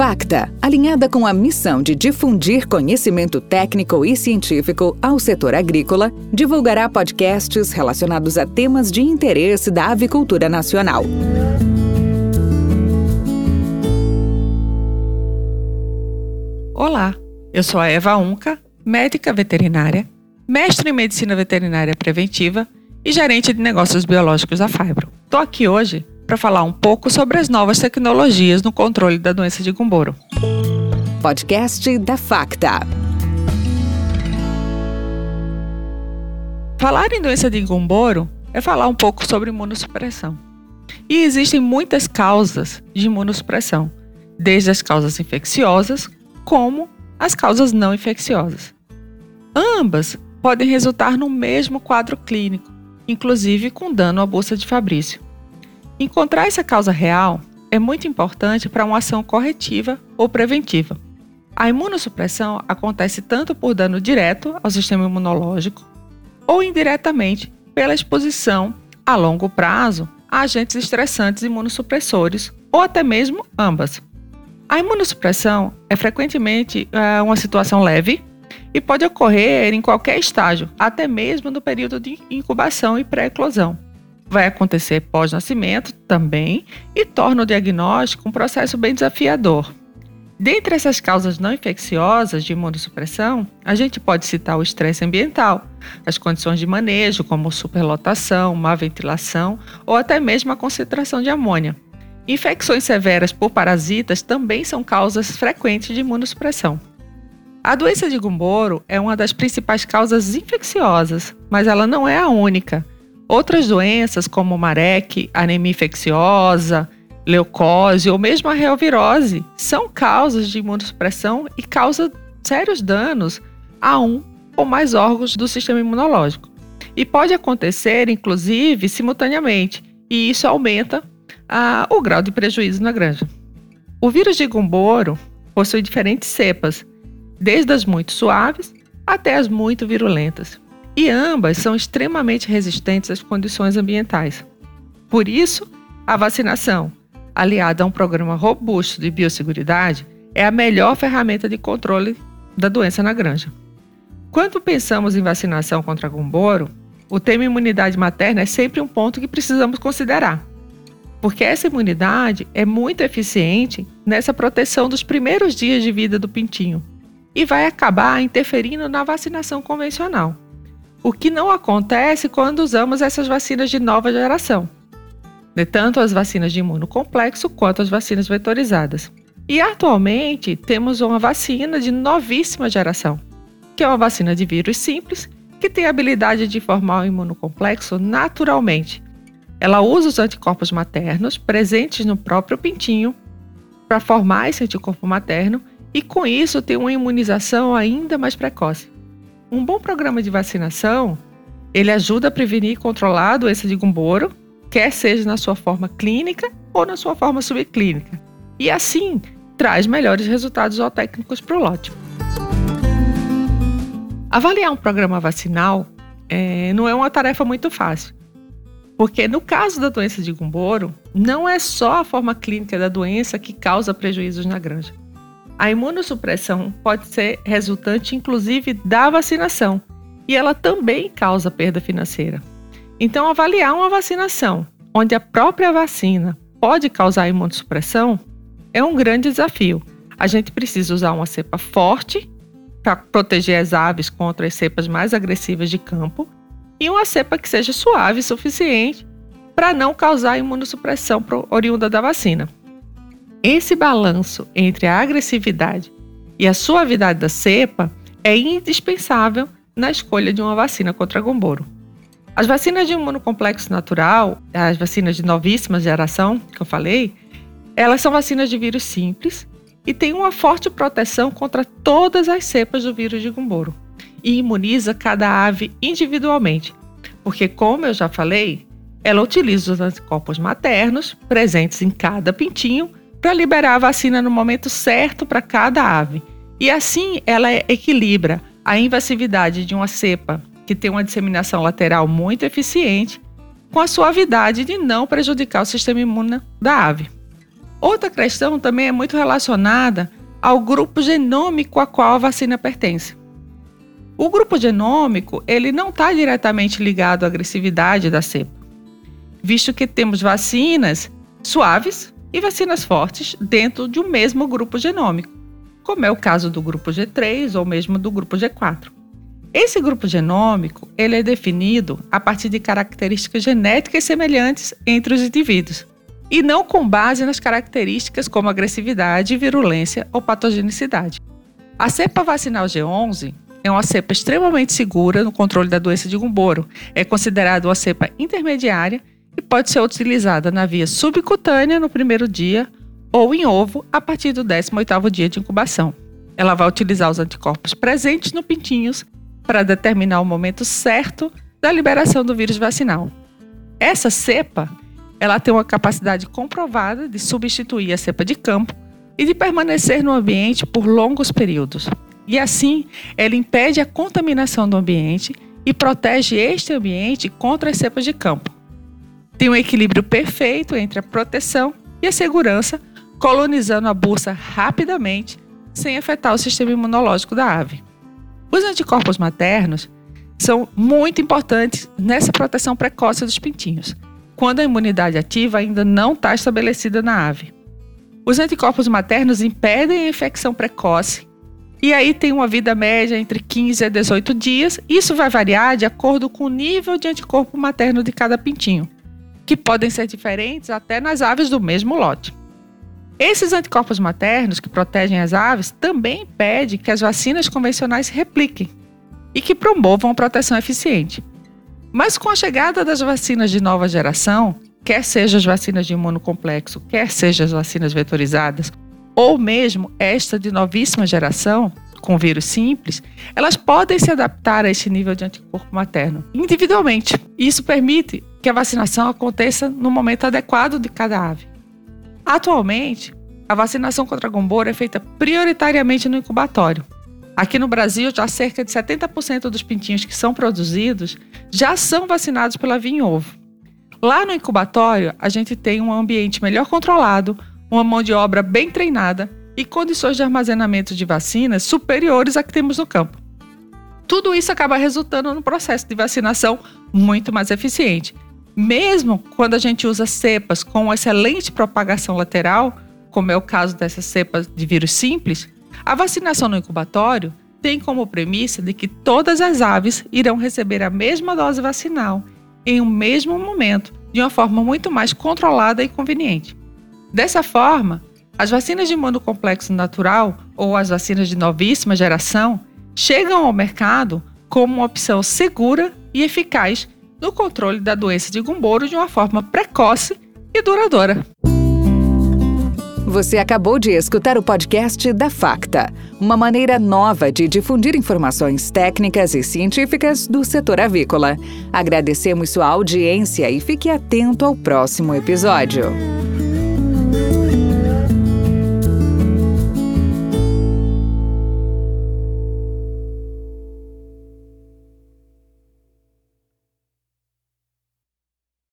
Facta, alinhada com a missão de difundir conhecimento técnico e científico ao setor agrícola, divulgará podcasts relacionados a temas de interesse da avicultura nacional. Olá, eu sou a Eva Unca, médica veterinária, mestre em medicina veterinária preventiva e gerente de negócios biológicos da Fibro. Estou aqui hoje para falar um pouco sobre as novas tecnologias no controle da doença de Gumboro. Podcast da Facta. Falar em doença de Gumboro é falar um pouco sobre imunossupressão. E existem muitas causas de imunossupressão, desde as causas infecciosas como as causas não infecciosas. Ambas podem resultar no mesmo quadro clínico, inclusive com dano à bolsa de Fabrício. Encontrar essa causa real é muito importante para uma ação corretiva ou preventiva. A imunossupressão acontece tanto por dano direto ao sistema imunológico ou indiretamente pela exposição a longo prazo a agentes estressantes imunossupressores ou até mesmo ambas. A imunossupressão é frequentemente é, uma situação leve e pode ocorrer em qualquer estágio, até mesmo no período de incubação e pré-eclosão vai acontecer pós-nascimento também e torna o diagnóstico um processo bem desafiador. Dentre essas causas não infecciosas de imunossupressão, a gente pode citar o estresse ambiental, as condições de manejo, como superlotação, má ventilação ou até mesmo a concentração de amônia. Infecções severas por parasitas também são causas frequentes de imunossupressão. A doença de Gumboro é uma das principais causas infecciosas, mas ela não é a única. Outras doenças, como marek, anemia infecciosa, leucose ou mesmo a reovirose, são causas de imunossupressão e causam sérios danos a um ou mais órgãos do sistema imunológico. E pode acontecer, inclusive, simultaneamente, e isso aumenta a, o grau de prejuízo na granja. O vírus de Gumboro possui diferentes cepas, desde as muito suaves até as muito virulentas e ambas são extremamente resistentes às condições ambientais. Por isso, a vacinação, aliada a um programa robusto de biosseguridade, é a melhor ferramenta de controle da doença na granja. Quando pensamos em vacinação contra gumboro, o tema imunidade materna é sempre um ponto que precisamos considerar, porque essa imunidade é muito eficiente nessa proteção dos primeiros dias de vida do pintinho e vai acabar interferindo na vacinação convencional o que não acontece quando usamos essas vacinas de nova geração, de tanto as vacinas de imunocomplexo quanto as vacinas vetorizadas. E atualmente temos uma vacina de novíssima geração, que é uma vacina de vírus simples que tem a habilidade de formar o imunocomplexo naturalmente. Ela usa os anticorpos maternos presentes no próprio pintinho para formar esse anticorpo materno e com isso tem uma imunização ainda mais precoce. Um bom programa de vacinação, ele ajuda a prevenir e controlar a doença de Gumboro, quer seja na sua forma clínica ou na sua forma subclínica. E assim, traz melhores resultados zootécnicos para o lote. Avaliar um programa vacinal é, não é uma tarefa muito fácil, porque no caso da doença de Gumboro, não é só a forma clínica da doença que causa prejuízos na granja. A imunossupressão pode ser resultante, inclusive, da vacinação, e ela também causa perda financeira. Então, avaliar uma vacinação onde a própria vacina pode causar imunossupressão é um grande desafio. A gente precisa usar uma cepa forte para proteger as aves contra as cepas mais agressivas de campo e uma cepa que seja suave o suficiente para não causar imunossupressão oriunda da vacina. Esse balanço entre a agressividade e a suavidade da cepa é indispensável na escolha de uma vacina contra gomboro. As vacinas de imunocomplexo natural, as vacinas de novíssima geração, que eu falei, elas são vacinas de vírus simples e têm uma forte proteção contra todas as cepas do vírus de gomboro e imuniza cada ave individualmente, porque, como eu já falei, ela utiliza os anticorpos maternos presentes em cada pintinho para liberar a vacina no momento certo para cada ave. E assim ela equilibra a invasividade de uma cepa que tem uma disseminação lateral muito eficiente com a suavidade de não prejudicar o sistema imune da ave. Outra questão também é muito relacionada ao grupo genômico a qual a vacina pertence. O grupo genômico ele não está diretamente ligado à agressividade da cepa, visto que temos vacinas suaves e vacinas fortes dentro de um mesmo grupo genômico, como é o caso do grupo G3 ou mesmo do grupo G4. Esse grupo genômico ele é definido a partir de características genéticas semelhantes entre os indivíduos e não com base nas características como agressividade, virulência ou patogenicidade. A cepa vacinal G11 é uma cepa extremamente segura no controle da doença de Gumboro. É considerada uma cepa intermediária e pode ser utilizada na via subcutânea no primeiro dia ou em ovo a partir do 18º dia de incubação. Ela vai utilizar os anticorpos presentes no pintinhos para determinar o momento certo da liberação do vírus vacinal. Essa cepa, ela tem uma capacidade comprovada de substituir a cepa de campo e de permanecer no ambiente por longos períodos. E assim, ela impede a contaminação do ambiente e protege este ambiente contra as cepas de campo. Tem um equilíbrio perfeito entre a proteção e a segurança, colonizando a bursa rapidamente, sem afetar o sistema imunológico da ave. Os anticorpos maternos são muito importantes nessa proteção precoce dos pintinhos, quando a imunidade ativa ainda não está estabelecida na ave. Os anticorpos maternos impedem a infecção precoce e aí tem uma vida média entre 15 a 18 dias. Isso vai variar de acordo com o nível de anticorpo materno de cada pintinho, que podem ser diferentes até nas aves do mesmo lote. Esses anticorpos maternos que protegem as aves também impedem que as vacinas convencionais se repliquem e que promovam a proteção eficiente. Mas com a chegada das vacinas de nova geração, quer sejam as vacinas de imunocomplexo, quer sejam as vacinas vetorizadas, ou mesmo esta de novíssima geração, com vírus simples, elas podem se adaptar a este nível de anticorpo materno individualmente. Isso permite que a vacinação aconteça no momento adequado de cada ave. Atualmente, a vacinação contra a gombora é feita prioritariamente no incubatório. Aqui no Brasil, já cerca de 70% dos pintinhos que são produzidos já são vacinados pela vinha ovo. Lá no incubatório, a gente tem um ambiente melhor controlado, uma mão de obra bem treinada e condições de armazenamento de vacinas superiores a que temos no campo. Tudo isso acaba resultando no processo de vacinação muito mais eficiente, mesmo quando a gente usa cepas com excelente propagação lateral, como é o caso dessas cepas de vírus simples, a vacinação no incubatório tem como premissa de que todas as aves irão receber a mesma dose vacinal em um mesmo momento, de uma forma muito mais controlada e conveniente. Dessa forma, as vacinas de imunocomplexo natural ou as vacinas de novíssima geração chegam ao mercado como uma opção segura e eficaz no controle da doença de Gumboro de uma forma precoce e duradoura. Você acabou de escutar o podcast da Facta, uma maneira nova de difundir informações técnicas e científicas do setor avícola. Agradecemos sua audiência e fique atento ao próximo episódio.